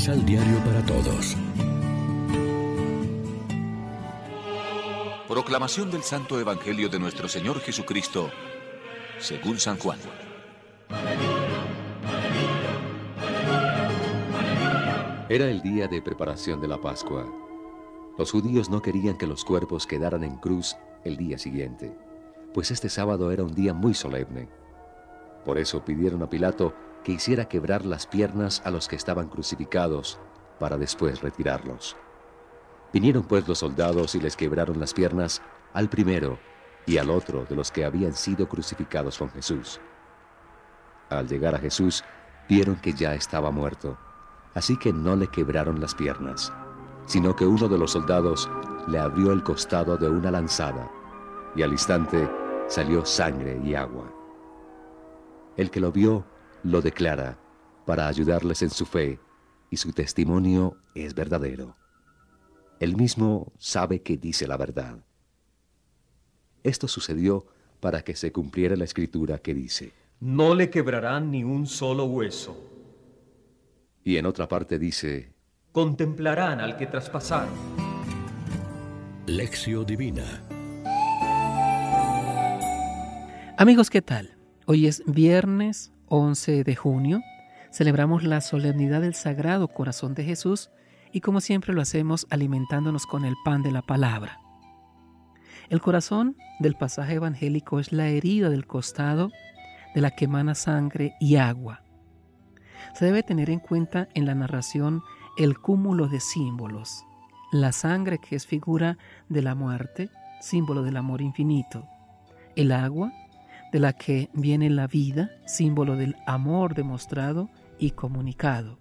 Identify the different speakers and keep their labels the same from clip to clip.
Speaker 1: Misal Diario para Todos.
Speaker 2: Proclamación del Santo Evangelio de nuestro Señor Jesucristo, según San Juan.
Speaker 3: Era el día de preparación de la Pascua. Los judíos no querían que los cuerpos quedaran en cruz el día siguiente, pues este sábado era un día muy solemne. Por eso pidieron a Pilato que hiciera quebrar las piernas a los que estaban crucificados, para después retirarlos. Vinieron pues los soldados y les quebraron las piernas al primero y al otro de los que habían sido crucificados con Jesús. Al llegar a Jesús, vieron que ya estaba muerto, así que no le quebraron las piernas, sino que uno de los soldados le abrió el costado de una lanzada, y al instante salió sangre y agua. El que lo vio lo declara para ayudarles en su fe y su testimonio es verdadero. Él mismo sabe que dice la verdad. Esto sucedió para que se cumpliera la escritura que dice,
Speaker 4: No le quebrarán ni un solo hueso.
Speaker 3: Y en otra parte dice,
Speaker 4: Contemplarán al que traspasaron.
Speaker 1: Lección Divina.
Speaker 5: Amigos, ¿qué tal? Hoy es viernes 11 de junio. Celebramos la solemnidad del Sagrado Corazón de Jesús y como siempre lo hacemos alimentándonos con el pan de la palabra. El corazón del pasaje evangélico es la herida del costado de la que emana sangre y agua. Se debe tener en cuenta en la narración el cúmulo de símbolos. La sangre que es figura de la muerte, símbolo del amor infinito. El agua, de la que viene la vida, símbolo del amor demostrado y comunicado.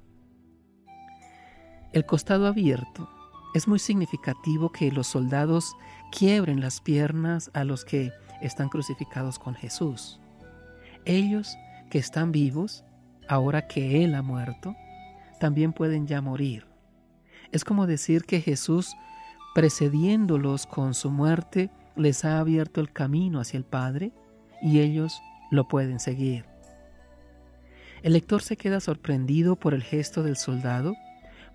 Speaker 5: El costado abierto es muy significativo que los soldados quiebren las piernas a los que están crucificados con Jesús. Ellos que están vivos, ahora que Él ha muerto, también pueden ya morir. Es como decir que Jesús, precediéndolos con su muerte, les ha abierto el camino hacia el Padre y ellos lo pueden seguir. El lector se queda sorprendido por el gesto del soldado,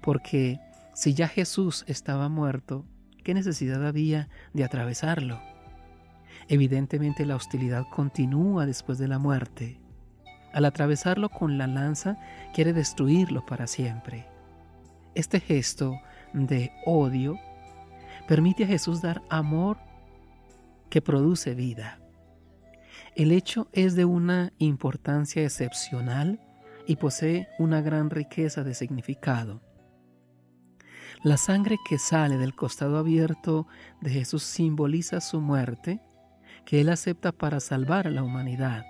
Speaker 5: porque si ya Jesús estaba muerto, ¿qué necesidad había de atravesarlo? Evidentemente la hostilidad continúa después de la muerte. Al atravesarlo con la lanza, quiere destruirlo para siempre. Este gesto de odio permite a Jesús dar amor que produce vida. El hecho es de una importancia excepcional y posee una gran riqueza de significado. La sangre que sale del costado abierto de Jesús simboliza su muerte, que Él acepta para salvar a la humanidad.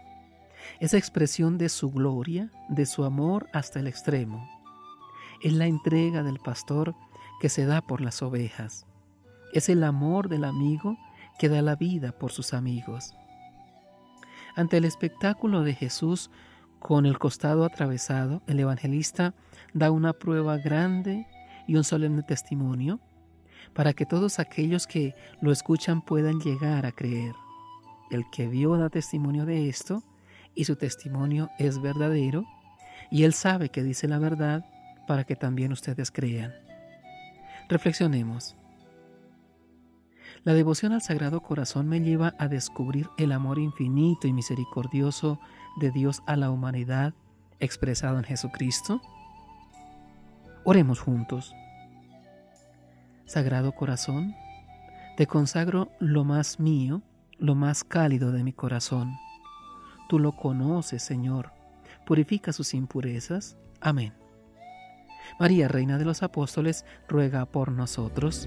Speaker 5: Es expresión de su gloria, de su amor hasta el extremo. Es la entrega del pastor que se da por las ovejas. Es el amor del amigo que da la vida por sus amigos. Ante el espectáculo de Jesús con el costado atravesado, el evangelista da una prueba grande y un solemne testimonio para que todos aquellos que lo escuchan puedan llegar a creer. El que vio da testimonio de esto y su testimonio es verdadero y él sabe que dice la verdad para que también ustedes crean. Reflexionemos. La devoción al Sagrado Corazón me lleva a descubrir el amor infinito y misericordioso de Dios a la humanidad expresado en Jesucristo. Oremos juntos. Sagrado Corazón, te consagro lo más mío, lo más cálido de mi corazón. Tú lo conoces, Señor. Purifica sus impurezas. Amén. María, Reina de los Apóstoles, ruega por nosotros.